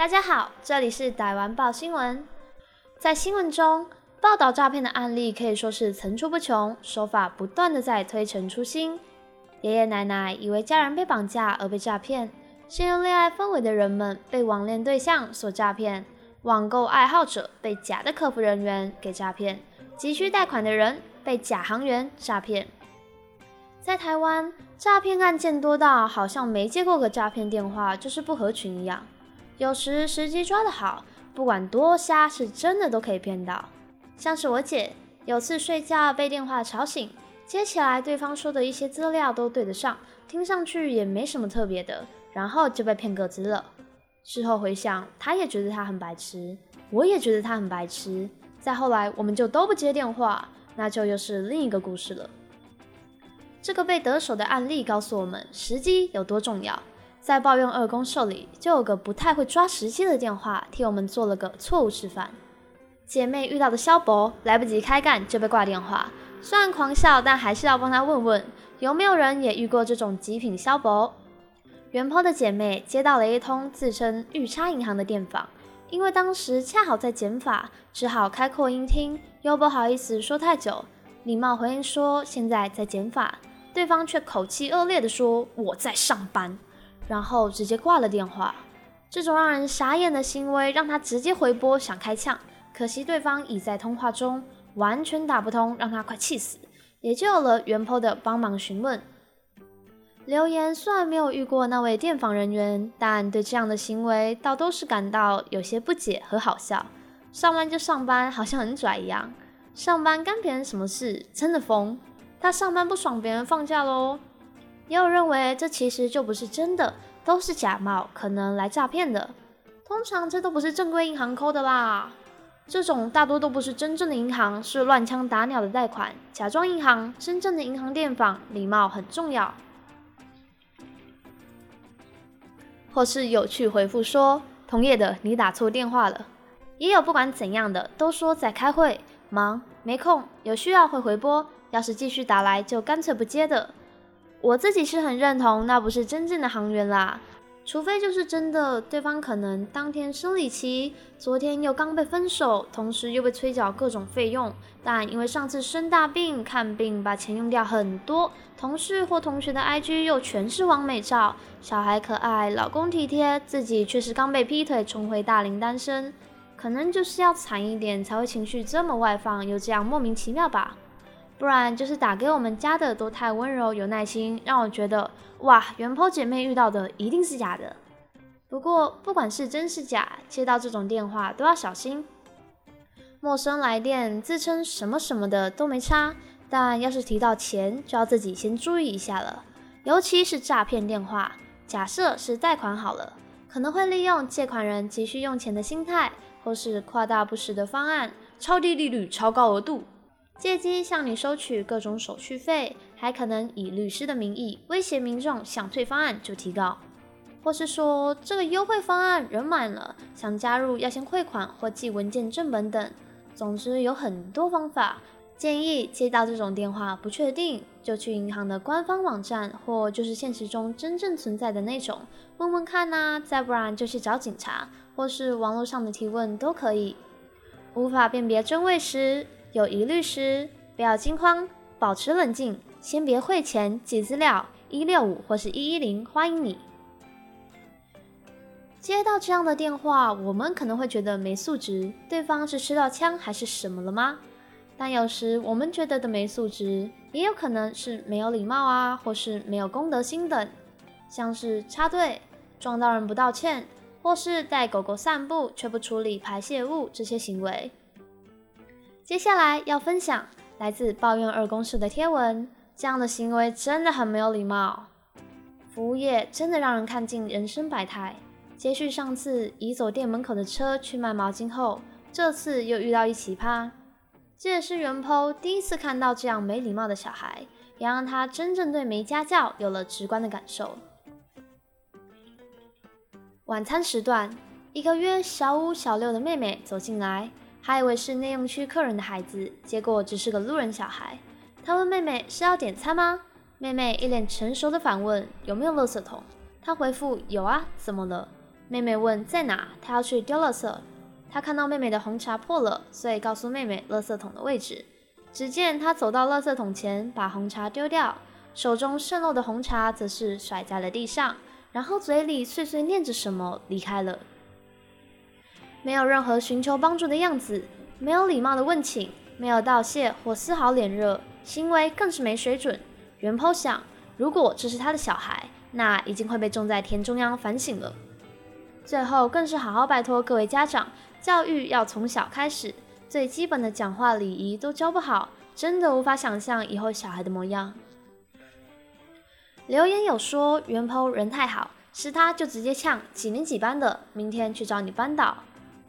大家好，这里是台湾报新闻。在新闻中，报道诈骗的案例可以说是层出不穷，手法不断的在推陈出新。爷爷奶奶以为家人被绑架而被诈骗，陷入恋爱氛围的人们被网恋对象所诈骗，网购爱好者被假的客服人员给诈骗，急需贷款的人被假行员诈骗。在台湾，诈骗案件多到好像没接过个诈骗电话就是不合群一样。有时时机抓得好，不管多瞎，是真的都可以骗到。像是我姐，有次睡觉被电话吵醒，接起来，对方说的一些资料都对得上，听上去也没什么特别的，然后就被骗个资了。事后回想，她也觉得她很白痴，我也觉得她很白痴。再后来，我们就都不接电话，那就又是另一个故事了。这个被得手的案例告诉我们，时机有多重要。在抱怨二公受理，就有个不太会抓时机的电话，替我们做了个错误示范。姐妹遇到的萧伯来不及开干就被挂电话，虽然狂笑，但还是要帮他问问有没有人也遇过这种极品萧伯。元坡的姐妹接到了一通自称玉差银行的电访，因为当时恰好在减法，只好开扩音听，又不好意思说太久，礼貌回应说现在在减法，对方却口气恶劣的说我在上班。然后直接挂了电话，这种让人傻眼的行为让他直接回拨想开枪，可惜对方已在通话中，完全打不通，让他快气死，也就有了原 po 的帮忙询问留言。虽然没有遇过那位电访人员，但对这样的行为倒都是感到有些不解和好笑。上班就上班，好像很拽一样，上班干别人什么事，真的疯。他上班不爽，别人放假喽。也有认为这其实就不是真的，都是假冒，可能来诈骗的。通常这都不是正规银行扣的啦，这种大多都不是真正的银行，是乱枪打鸟的贷款，假装银行。真正的银行电访，礼貌很重要。或是有趣回复说，同业的你打错电话了。也有不管怎样的，都说在开会，忙没空，有需要会回拨，要是继续打来就干脆不接的。我自己是很认同，那不是真正的行员啦，除非就是真的，对方可能当天生理期，昨天又刚被分手，同时又被催缴各种费用，但因为上次生大病看病把钱用掉很多，同事或同学的 IG 又全是完美照，小孩可爱，老公体贴，自己却是刚被劈腿重回大龄单身，可能就是要惨一点才会情绪这么外放，又这样莫名其妙吧。不然就是打给我们家的都太温柔有耐心，让我觉得哇，元坡姐妹遇到的一定是假的。不过不管是真是假，接到这种电话都要小心。陌生来电自称什么什么的都没差，但要是提到钱，就要自己先注意一下了。尤其是诈骗电话，假设是贷款好了，可能会利用借款人急需用钱的心态，或是夸大不实的方案，超低利率、超高额度。借机向你收取各种手续费，还可能以律师的名义威胁民众，想退方案就提告，或是说这个优惠方案人满了，想加入要先汇款或寄文件正本等。总之有很多方法，建议接到这种电话不确定，就去银行的官方网站，或就是现实中真正存在的那种问问看呐，再不然就去找警察，或是网络上的提问都可以。无法辨别真伪时。有疑虑时，不要惊慌，保持冷静，先别汇钱、寄资料，一六五或是一一零欢迎你。接到这样的电话，我们可能会觉得没素质，对方是吃到枪还是什么了吗？但有时我们觉得的没素质，也有可能是没有礼貌啊，或是没有公德心等，像是插队、撞到人不道歉，或是带狗狗散步却不处理排泄物这些行为。接下来要分享来自抱怨二公司的贴文，这样的行为真的很没有礼貌。服务业真的让人看尽人生百态。接续上次移走店门口的车去卖毛巾后，这次又遇到一奇葩。这也是元剖第一次看到这样没礼貌的小孩，也让他真正对没家教有了直观的感受。晚餐时段，一个约小五小六的妹妹走进来。还以为是内用区客人的孩子，结果只是个路人小孩。他问妹妹是要点餐吗？妹妹一脸成熟的反问有没有垃圾桶。他回复有啊，怎么了？妹妹问在哪，他要去丢垃圾。他看到妹妹的红茶破了，所以告诉妹妹垃圾桶的位置。只见他走到垃圾桶前，把红茶丢掉，手中渗漏的红茶则是甩在了地上，然后嘴里碎碎念着什么，离开了。没有任何寻求帮助的样子，没有礼貌的问请，没有道谢或丝毫脸热，行为更是没水准。袁抛想，如果这是他的小孩，那已经会被种在田中央反省了。最后更是好好拜托各位家长，教育要从小开始，最基本的讲话礼仪都教不好，真的无法想象以后小孩的模样。留言有说袁抛人太好，是他就直接呛几年几班的，明天去找你班导。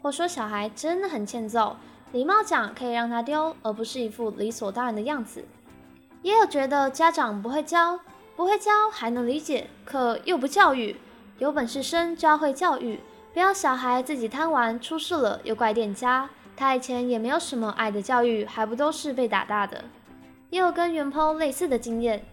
或说小孩真的很欠揍，礼貌讲可以让他丢，而不是一副理所当然的样子。也有觉得家长不会教，不会教还能理解，可又不教育。有本事生就要会教育，不要小孩自己贪玩出事了又怪店家。他以前也没有什么爱的教育，还不都是被打大的。也有跟元抛类似的经验，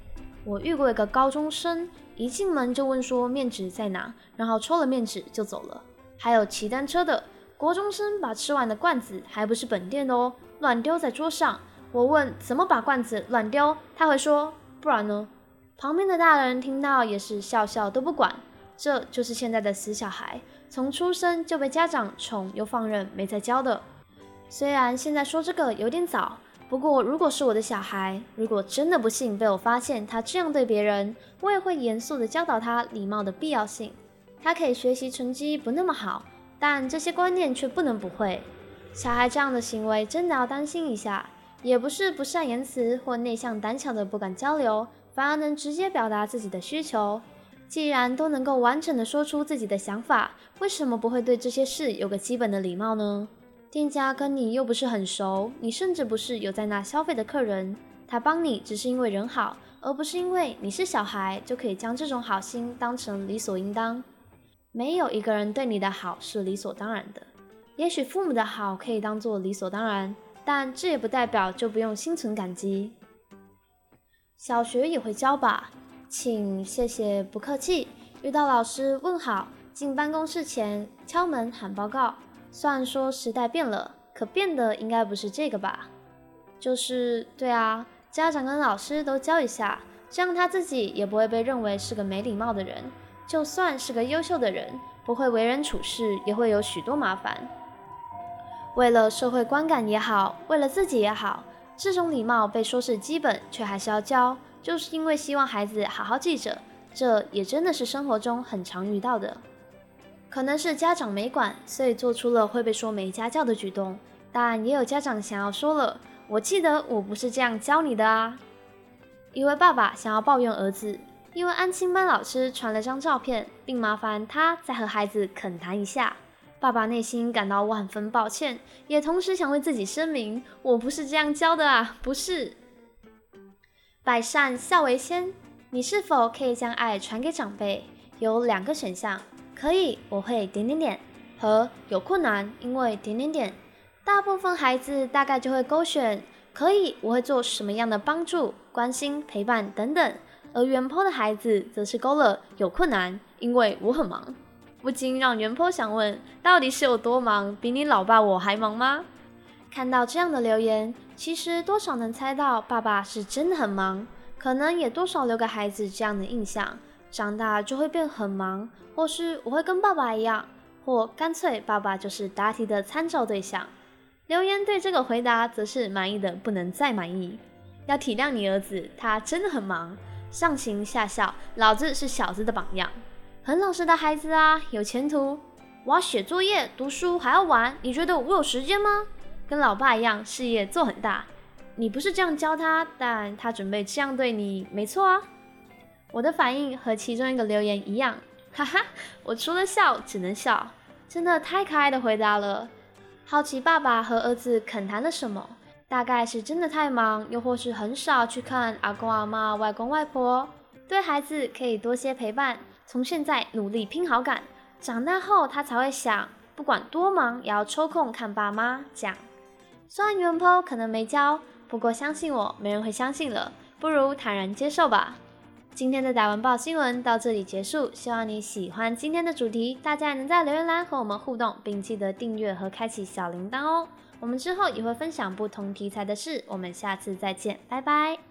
我遇过一个高中生，一进门就问说面纸在哪，然后抽了面纸就走了。还有骑单车的。国中生把吃完的罐子还不是本店的哦，乱丢在桌上。我问怎么把罐子乱丢，他会说不然呢？旁边的大人听到也是笑笑都不管。这就是现在的死小孩，从出生就被家长宠又放任，没再教的。虽然现在说这个有点早，不过如果是我的小孩，如果真的不幸被我发现他这样对别人，我也会严肃的教导他礼貌的必要性。他可以学习成绩不那么好。但这些观念却不能不会。小孩这样的行为真的要担心一下，也不是不善言辞或内向胆小的不敢交流，反而能直接表达自己的需求。既然都能够完整的说出自己的想法，为什么不会对这些事有个基本的礼貌呢？店家跟你又不是很熟，你甚至不是有在那消费的客人，他帮你只是因为人好，而不是因为你是小孩就可以将这种好心当成理所应当。没有一个人对你的好是理所当然的。也许父母的好可以当做理所当然，但这也不代表就不用心存感激。小学也会教吧，请、谢谢、不客气，遇到老师问好，进办公室前敲门喊报告。虽然说时代变了，可变的应该不是这个吧？就是对啊，家长跟老师都教一下，这样他自己也不会被认为是个没礼貌的人。就算是个优秀的人，不会为人处事，也会有许多麻烦。为了社会观感也好，为了自己也好，这种礼貌被说是基本，却还是要教，就是因为希望孩子好好记着。这也真的是生活中很常遇到的。可能是家长没管，所以做出了会被说没家教的举动。但也有家长想要说了，我记得我不是这样教你的啊。一位爸爸想要抱怨儿子。因为安亲班老师传了张照片，并麻烦他再和孩子恳谈一下。爸爸内心感到万分抱歉，也同时想为自己声明：我不是这样教的啊，不是。百善孝为先，你是否可以将爱传给长辈？有两个选项，可以，我会点点点，和有困难，因为点点点。大部分孩子大概就会勾选，可以，我会做什么样的帮助、关心、陪伴等等。而元坡的孩子则是勾了有困难，因为我很忙，不禁让元坡想问：到底是有多忙？比你老爸我还忙吗？看到这样的留言，其实多少能猜到爸爸是真的很忙，可能也多少留给孩子这样的印象：长大就会变很忙，或是我会跟爸爸一样，或干脆爸爸就是答题的参照对象。留言对这个回答则是满意的不能再满意，要体谅你儿子，他真的很忙。上行下效，老子是小子的榜样，很老实的孩子啊，有前途。我要写作业、读书还要玩，你觉得我有时间吗？跟老爸一样，事业做很大。你不是这样教他，但他准备这样对你，没错啊。我的反应和其中一个留言一样，哈哈，我除了笑只能笑，真的太可爱的回答了。好奇爸爸和儿子肯谈了什么？大概是真的太忙，又或是很少去看阿公阿妈、外公外婆，对孩子可以多些陪伴。从现在努力拼好感，长大后他才会想，不管多忙也要抽空看爸妈。讲，虽然语文课可能没教，不过相信我，没人会相信了，不如坦然接受吧。今天的《大文报》新闻到这里结束，希望你喜欢今天的主题，大家能在留言栏和我们互动，并记得订阅和开启小铃铛哦。我们之后也会分享不同题材的事我们下次再见拜拜。